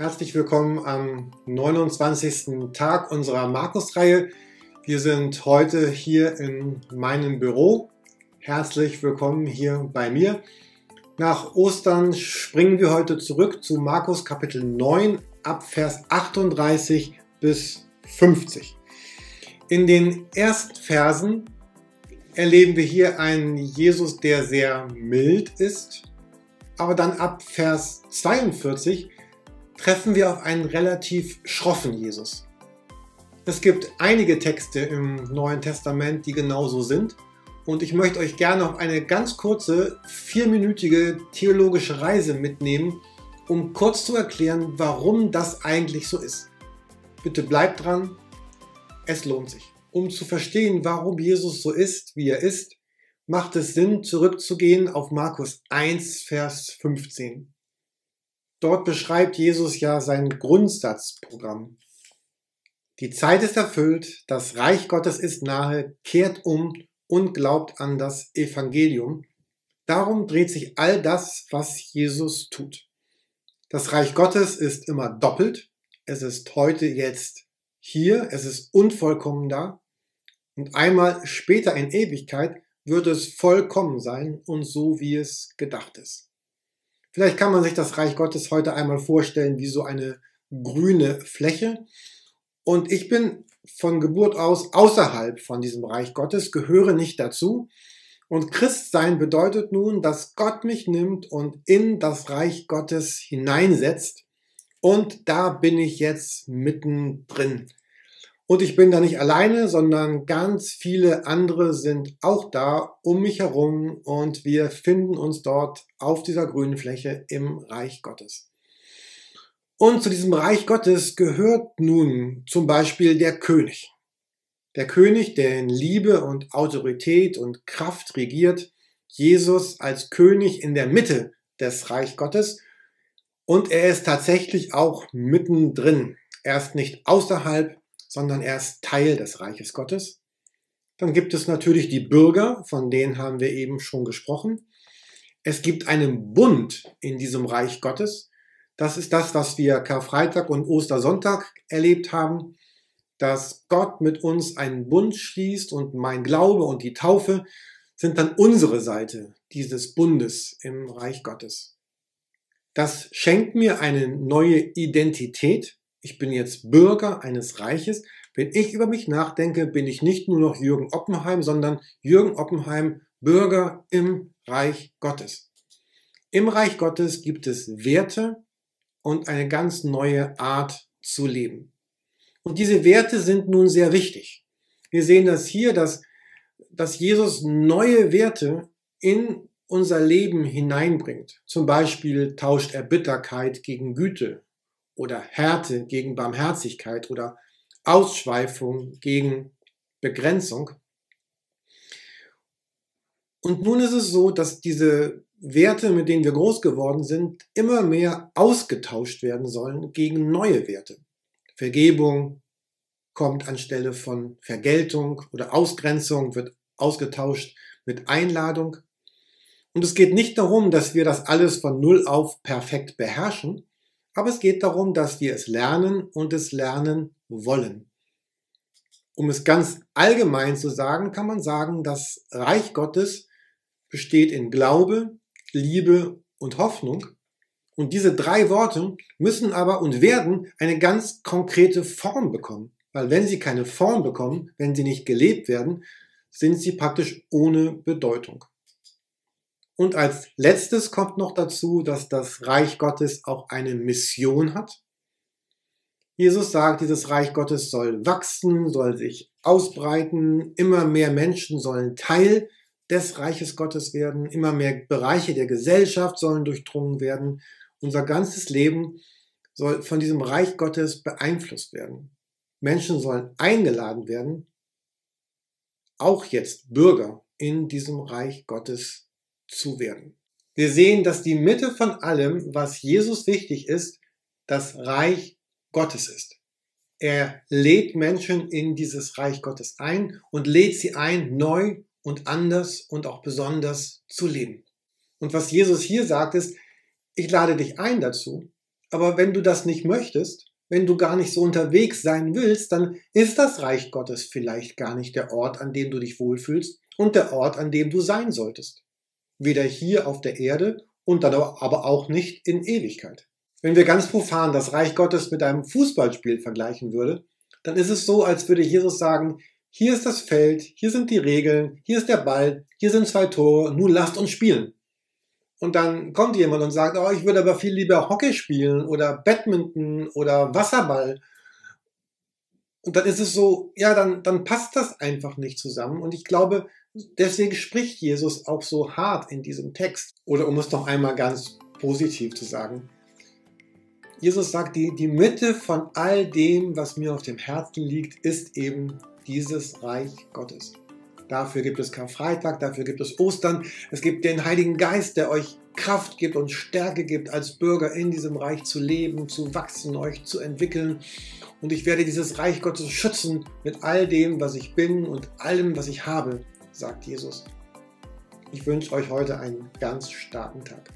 Herzlich willkommen am 29. Tag unserer Markus-Reihe. Wir sind heute hier in meinem Büro. Herzlich willkommen hier bei mir. Nach Ostern springen wir heute zurück zu Markus Kapitel 9 ab Vers 38 bis 50. In den Erstversen erleben wir hier einen Jesus, der sehr mild ist, aber dann ab Vers 42 treffen wir auf einen relativ schroffen Jesus. Es gibt einige Texte im Neuen Testament, die genauso sind. Und ich möchte euch gerne auf eine ganz kurze, vierminütige theologische Reise mitnehmen, um kurz zu erklären, warum das eigentlich so ist. Bitte bleibt dran, es lohnt sich. Um zu verstehen, warum Jesus so ist, wie er ist, macht es Sinn, zurückzugehen auf Markus 1, Vers 15. Dort beschreibt Jesus ja sein Grundsatzprogramm. Die Zeit ist erfüllt, das Reich Gottes ist nahe, kehrt um und glaubt an das Evangelium. Darum dreht sich all das, was Jesus tut. Das Reich Gottes ist immer doppelt. Es ist heute jetzt hier, es ist unvollkommen da. Und einmal später in Ewigkeit wird es vollkommen sein und so, wie es gedacht ist. Vielleicht kann man sich das Reich Gottes heute einmal vorstellen wie so eine grüne Fläche. Und ich bin von Geburt aus außerhalb von diesem Reich Gottes, gehöre nicht dazu. Und Christsein bedeutet nun, dass Gott mich nimmt und in das Reich Gottes hineinsetzt. Und da bin ich jetzt mittendrin. Und ich bin da nicht alleine, sondern ganz viele andere sind auch da um mich herum und wir finden uns dort auf dieser grünen Fläche im Reich Gottes. Und zu diesem Reich Gottes gehört nun zum Beispiel der König. Der König, der in Liebe und Autorität und Kraft regiert, Jesus als König in der Mitte des Reich Gottes und er ist tatsächlich auch mittendrin. Er ist nicht außerhalb, sondern er ist Teil des Reiches Gottes. Dann gibt es natürlich die Bürger, von denen haben wir eben schon gesprochen. Es gibt einen Bund in diesem Reich Gottes. Das ist das, was wir Karfreitag und Ostersonntag erlebt haben, dass Gott mit uns einen Bund schließt und mein Glaube und die Taufe sind dann unsere Seite dieses Bundes im Reich Gottes. Das schenkt mir eine neue Identität, ich bin jetzt Bürger eines Reiches. Wenn ich über mich nachdenke, bin ich nicht nur noch Jürgen Oppenheim, sondern Jürgen Oppenheim, Bürger im Reich Gottes. Im Reich Gottes gibt es Werte und eine ganz neue Art zu leben. Und diese Werte sind nun sehr wichtig. Wir sehen das hier, dass, dass Jesus neue Werte in unser Leben hineinbringt. Zum Beispiel tauscht er Bitterkeit gegen Güte, oder Härte gegen Barmherzigkeit oder Ausschweifung gegen Begrenzung. Und nun ist es so, dass diese Werte, mit denen wir groß geworden sind, immer mehr ausgetauscht werden sollen gegen neue Werte. Vergebung kommt anstelle von Vergeltung oder Ausgrenzung wird ausgetauscht mit Einladung. Und es geht nicht darum, dass wir das alles von Null auf perfekt beherrschen, aber es geht darum, dass wir es lernen und es lernen wollen. Um es ganz allgemein zu sagen, kann man sagen, das Reich Gottes besteht in Glaube, Liebe und Hoffnung. Und diese drei Worte müssen aber und werden eine ganz konkrete Form bekommen. Weil wenn sie keine Form bekommen, wenn sie nicht gelebt werden, sind sie praktisch ohne Bedeutung. Und als letztes kommt noch dazu, dass das Reich Gottes auch eine Mission hat. Jesus sagt, dieses Reich Gottes soll wachsen, soll sich ausbreiten, immer mehr Menschen sollen Teil des Reiches Gottes werden, immer mehr Bereiche der Gesellschaft sollen durchdrungen werden. Unser ganzes Leben soll von diesem Reich Gottes beeinflusst werden. Menschen sollen eingeladen werden, auch jetzt Bürger in diesem Reich Gottes zu werden. Wir sehen, dass die Mitte von allem, was Jesus wichtig ist, das Reich Gottes ist. Er lädt Menschen in dieses Reich Gottes ein und lädt sie ein, neu und anders und auch besonders zu leben. Und was Jesus hier sagt ist, ich lade dich ein dazu, Aber wenn du das nicht möchtest, wenn du gar nicht so unterwegs sein willst, dann ist das Reich Gottes vielleicht gar nicht der Ort, an dem du dich wohlfühlst und der Ort, an dem du sein solltest. Weder hier auf der Erde und dann aber auch nicht in Ewigkeit. Wenn wir ganz profan das Reich Gottes mit einem Fußballspiel vergleichen würde, dann ist es so, als würde Jesus sagen, hier ist das Feld, hier sind die Regeln, hier ist der Ball, hier sind zwei Tore, nun lasst uns spielen. Und dann kommt jemand und sagt, oh, ich würde aber viel lieber Hockey spielen oder Badminton oder Wasserball. Und dann ist es so, ja, dann, dann passt das einfach nicht zusammen. Und ich glaube, deswegen spricht Jesus auch so hart in diesem Text. Oder um es noch einmal ganz positiv zu sagen, Jesus sagt, die, die Mitte von all dem, was mir auf dem Herzen liegt, ist eben dieses Reich Gottes. Dafür gibt es Karfreitag, dafür gibt es Ostern. Es gibt den Heiligen Geist, der euch Kraft gibt und Stärke gibt, als Bürger in diesem Reich zu leben, zu wachsen, euch zu entwickeln. Und ich werde dieses Reich Gottes schützen mit all dem, was ich bin und allem, was ich habe, sagt Jesus. Ich wünsche euch heute einen ganz starken Tag.